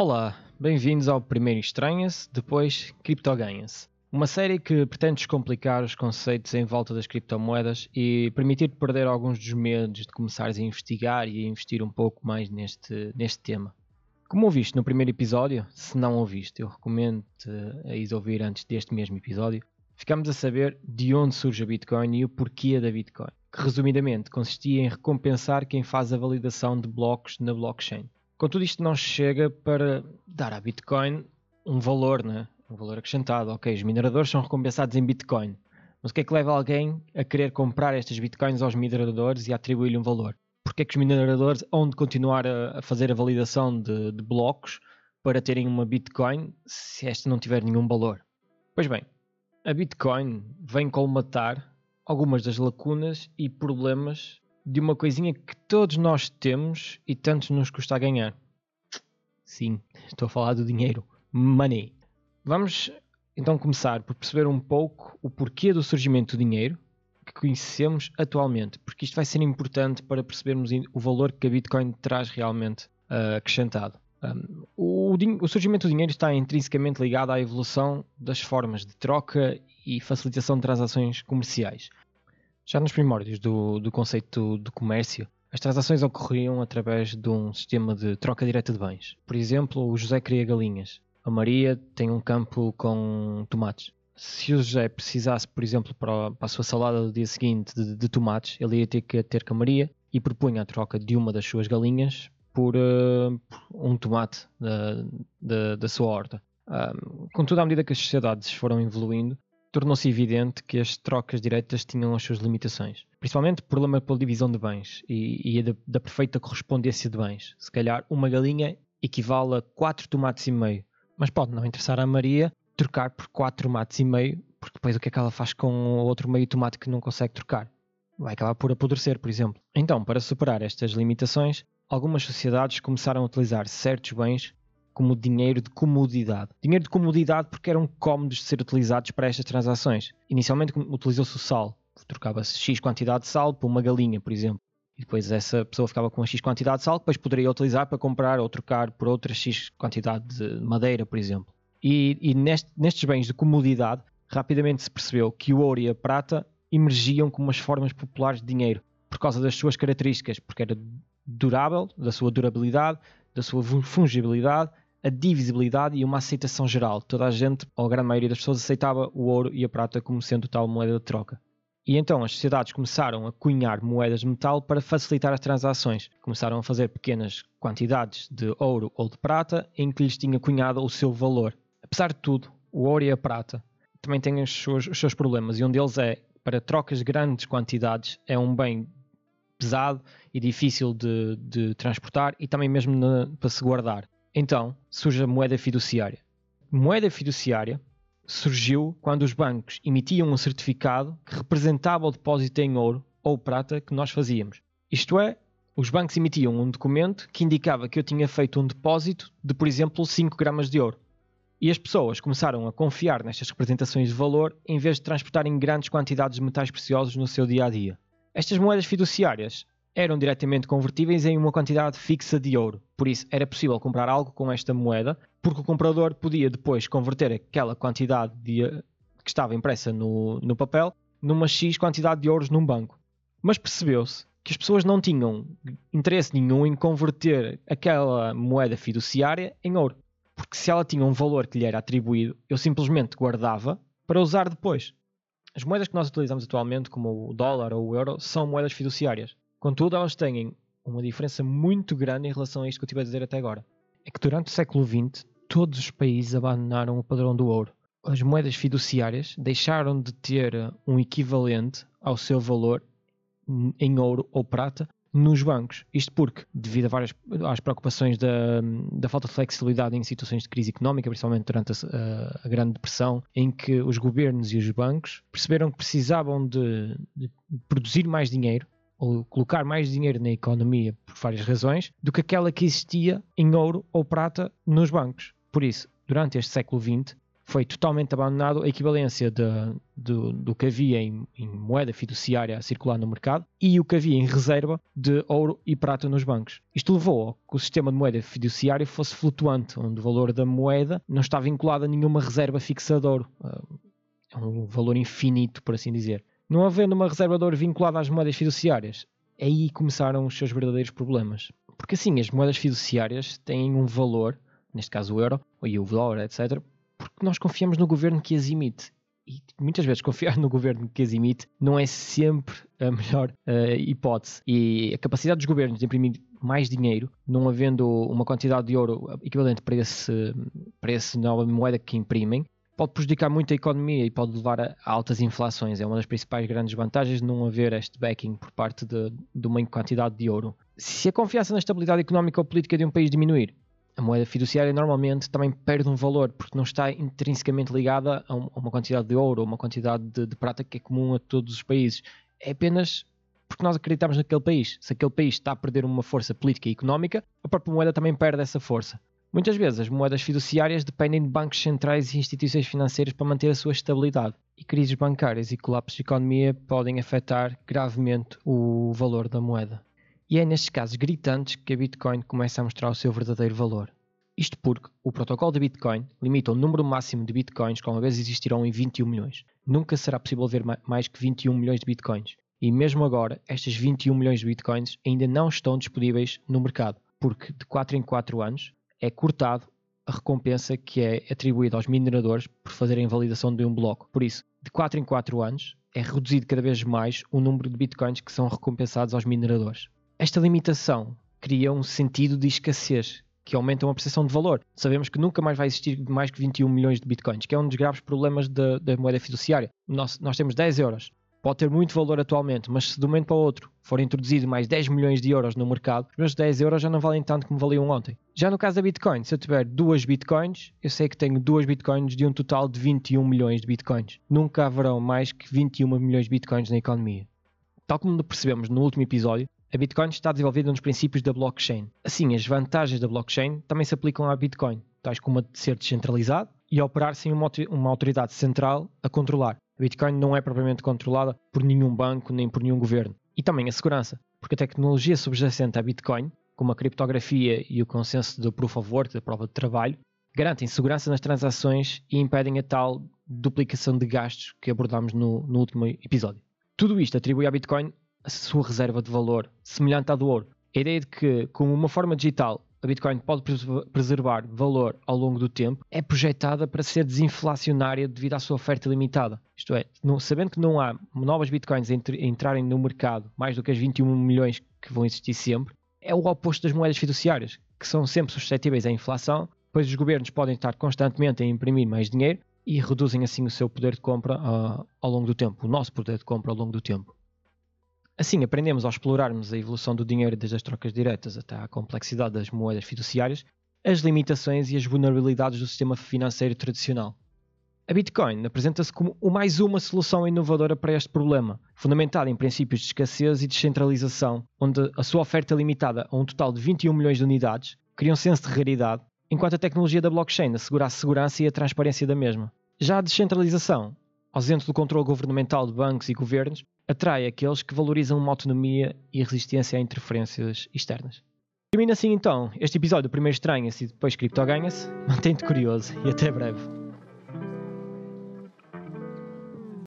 Olá, bem-vindos ao Primeiro Estranha-se, depois Criptoganha-se. Uma série que pretende descomplicar os conceitos em volta das criptomoedas e permitir-te perder alguns dos medos de começares a investigar e a investir um pouco mais neste, neste tema. Como ouviste no primeiro episódio, se não ouviste, eu recomendo-te a ir ouvir antes deste mesmo episódio, ficamos a saber de onde surge a Bitcoin e o porquê da Bitcoin, que resumidamente consistia em recompensar quem faz a validação de blocos na blockchain. Contudo, isto não chega para dar à Bitcoin um valor, né? um valor acrescentado. Ok, os mineradores são recompensados em Bitcoin. Mas o que é que leva alguém a querer comprar estas Bitcoins aos mineradores e atribuir-lhe um valor? Porque é que os mineradores hão de continuar a, fazer a validação de, de blocos para terem uma Bitcoin se esta não tiver nenhum valor? Pois bem, a Bitcoin vem colmatar algumas das lacunas e problemas de uma coisinha que todos nós temos e tanto nos custa a ganhar. Sim, estou a falar do dinheiro. Money. Vamos então começar por perceber um pouco o porquê do surgimento do dinheiro que conhecemos atualmente, porque isto vai ser importante para percebermos o valor que a Bitcoin traz realmente uh, acrescentado. Um, o, o, surgimento do dinheiro está intrinsecamente ligado à evolução das formas de troca e facilitação de transações comerciais. Já nos primórdios do, do conceito de comércio, as transações ocorriam através de um sistema de troca direta de bens. Por exemplo, o José cria galinhas. A Maria tem um campo com tomates. Se o José precisasse, por exemplo, para a sua salada do dia seguinte de, de tomates, ele ia ter que ter com a Maria e propunha a troca de uma das suas galinhas por, uh, um tomate da, da, da sua horta. Um, contudo, à medida que as sociedades foram evoluindo, tornou-se evidente que as trocas diretas tinham as suas limitações. Principalmente por problema pela divisão de bens e, e da, da, perfeita correspondência de bens. Se calhar uma galinha equivale a 4 tomates e meio, mas pode não interessar à Maria trocar por 4 tomates e meio, porque depois o que é que ela faz com o outro meio tomate que não consegue trocar? Vai acabar por apodrecer, por exemplo. Então, para superar estas limitações, algumas sociedades começaram a utilizar certos bens como dinheiro de comodidade. Dinheiro de comodidade porque eram cómodos de ser utilizados para estas transações. Inicialmente utilizou-se o sal. Trocava-se X quantidade de sal por uma galinha, por exemplo. E depois essa pessoa ficava com X quantidade de sal que depois poderia utilizar para comprar ou trocar por outra X quantidade de madeira, por exemplo. E, e neste, nestes bens de comodidade, rapidamente se percebeu que o ouro e a prata emergiam como as formas populares de dinheiro por causa das suas características, porque era durável, da sua durabilidade, da sua fungibilidade a divisibilidade e uma aceitação geral. Toda a gente, ou a grande maioria das pessoas, aceitava o ouro e a prata como sendo tal moeda de troca. E então as sociedades começaram a cunhar moedas de metal para facilitar as transações. Começaram a fazer pequenas quantidades de ouro ou de prata em que lhes tinha cunhado o seu valor. Apesar de tudo, o ouro e a prata também têm os seus, os seus problemas e um deles é, para trocas de grandes quantidades, é um bem pesado e difícil de, de transportar e também mesmo na, para se guardar. Então surge a moeda fiduciária. Moeda fiduciária surgiu quando os bancos emitiam um certificado que representava o depósito em ouro ou prata que nós fazíamos. Isto é, os bancos emitiam um documento que indicava que eu tinha feito um depósito de, por exemplo, 5 gramas de ouro. E as pessoas começaram a confiar nestas representações de valor em vez de transportarem grandes quantidades de metais preciosos no seu dia a dia. Estas moedas fiduciárias eram diretamente convertíveis em uma quantidade fixa de ouro. Por isso, era possível comprar algo com esta moeda, porque o comprador podia depois converter aquela quantidade de, que estava impressa no, no papel numa X quantidade de ouros num banco. Mas percebeu-se que as pessoas não tinham interesse nenhum em converter aquela moeda fiduciária em ouro. Porque se ela tinha um valor que lhe era atribuído, eu simplesmente guardava para usar depois. As moedas que nós utilizamos atualmente, como o dólar ou o euro, são moedas fiduciárias. Contudo, elas têm uma diferença muito grande em relação a isto que eu estive a dizer até agora. É que durante o século XX, todos os países abandonaram o padrão do ouro. As moedas fiduciárias deixaram de ter um equivalente ao seu valor em ouro ou prata nos bancos. Isto porque, devido a várias às preocupações da, da falta de flexibilidade em situações de crise económica, principalmente durante a, a, Grande Depressão, em que os governos e os bancos perceberam que precisavam de, de produzir mais dinheiro ou colocar mais dinheiro na economia por várias razões do que aquela que existia em ouro ou prata nos bancos. Por isso, durante este século XX, foi totalmente abandonado a equivalência de, de, do que havia em, em, moeda fiduciária a circular no mercado e o que havia em reserva de ouro e prata nos bancos. Isto levou a que o sistema de moeda fiduciária fosse flutuante, onde o valor da moeda não está vinculado a nenhuma reserva fixa de ouro. É um valor infinito, por assim dizer. Não havendo uma reserva de ouro vinculada às moedas fiduciárias, aí começaram os seus verdadeiros problemas. Porque assim, as moedas fiduciárias têm um valor, neste caso o euro, e o dólar, etc., porque nós confiamos no governo que as emite. E muitas vezes confiar no governo que as emite não é sempre a melhor uh, hipótese. E a capacidade dos governos de imprimir mais dinheiro, não havendo uma quantidade de ouro equivalente para, esse, para essa nova moeda que imprimem, pode prejudicar muito a economia e pode levar a altas inflações. É uma das principais grandes vantagens de não haver este backing por parte de, de uma quantidade de ouro. Se a confiança na estabilidade económica ou política de um país diminuir, a moeda fiduciária normalmente também perde um valor porque não está intrinsecamente ligada a uma quantidade de ouro ou uma quantidade de, de, prata que é comum a todos os países. É apenas porque nós acreditamos naquele país. Se aquele país está a perder uma força política e económica, a própria moeda também perde essa força. Muitas vezes as moedas fiduciárias dependem de bancos centrais e instituições financeiras para manter a sua estabilidade. E crises bancárias e colapsos de economia podem afetar gravemente o valor da moeda. E é nestes casos gritantes que a Bitcoin começa a mostrar o seu verdadeiro valor. Isto porque o protocolo de Bitcoin limita o número máximo de Bitcoins que uma vez existirão em 21 milhões. Nunca será possível ver mais que 21 milhões de Bitcoins. E mesmo agora, estas 21 milhões de Bitcoins ainda não estão disponíveis no mercado, porque de 4 em 4 anos é cortado a recompensa que é atribuída aos mineradores por fazerem a validação de um bloco. Por isso, de 4 em 4 anos, é reduzido cada vez mais o número de bitcoins que são recompensados aos mineradores. Esta limitação cria um sentido de escassez que aumenta uma percepção de valor. Sabemos que nunca mais vai existir mais que 21 milhões de bitcoins, que é um dos graves problemas da, da moeda fiduciária. Nós, nós temos 10 euros, pode ter muito valor atualmente, mas se de um momento para o outro for introduzido mais 10 milhões de euros no mercado, os meus 10 euros já não valem tanto como valiam ontem. Já no caso da Bitcoin, se eu tiver duas Bitcoins, eu sei que tenho duas Bitcoins de um total de 21 milhões de Bitcoins. Nunca haverão mais que 21 milhões de Bitcoins na economia. Tal como percebemos no último episódio, a Bitcoin está desenvolvida nos princípios da blockchain. Assim, as vantagens da blockchain também se aplicam à Bitcoin, tais como a de ser descentralizado e a operar sem uma, autoridade central a controlar. A Bitcoin não é propriamente controlada por nenhum banco nem por nenhum governo. E também a segurança, porque a tecnologia subjacente à Bitcoin, como a criptografia e o consenso do Proof of Work, da prova de trabalho, garantem segurança nas transações e impedem a tal duplicação de gastos que abordámos no, no último episódio. Tudo isto atribui à Bitcoin a sua reserva de valor, semelhante à do ouro. A ideia de que, como uma forma digital, a Bitcoin pode preservar valor ao longo do tempo é projetada para ser desinflacionária devido à sua oferta limitada. Isto é, sabendo que não há novas Bitcoins entrarem no mercado mais do que as 21 milhões que vão existir sempre, é o oposto das moedas fiduciárias, que são sempre suscetíveis à inflação, pois os governos podem estar constantemente a imprimir mais dinheiro e reduzem assim o seu poder de compra uh, ao longo do tempo, o nosso poder de compra ao longo do tempo. Assim, aprendemos ao explorarmos a evolução do dinheiro desde as trocas diretas até à complexidade das moedas fiduciárias, as limitações e as vulnerabilidades do sistema financeiro tradicional. A Bitcoin apresenta-se como mais uma solução inovadora para este problema, fundamentada em princípios de escassez e descentralização, onde a sua oferta limitada a um total de 21 milhões de unidades cria um senso de raridade, enquanto a tecnologia da blockchain assegura a segurança e a transparência da mesma. Já a descentralização, ausente do controle governamental de bancos e governos, atrai aqueles que valorizam uma autonomia e resistência a interferências externas. Termina assim então este episódio. Primeiro estranha-se e depois cripto ganha-se. Mantém-te curioso e até breve.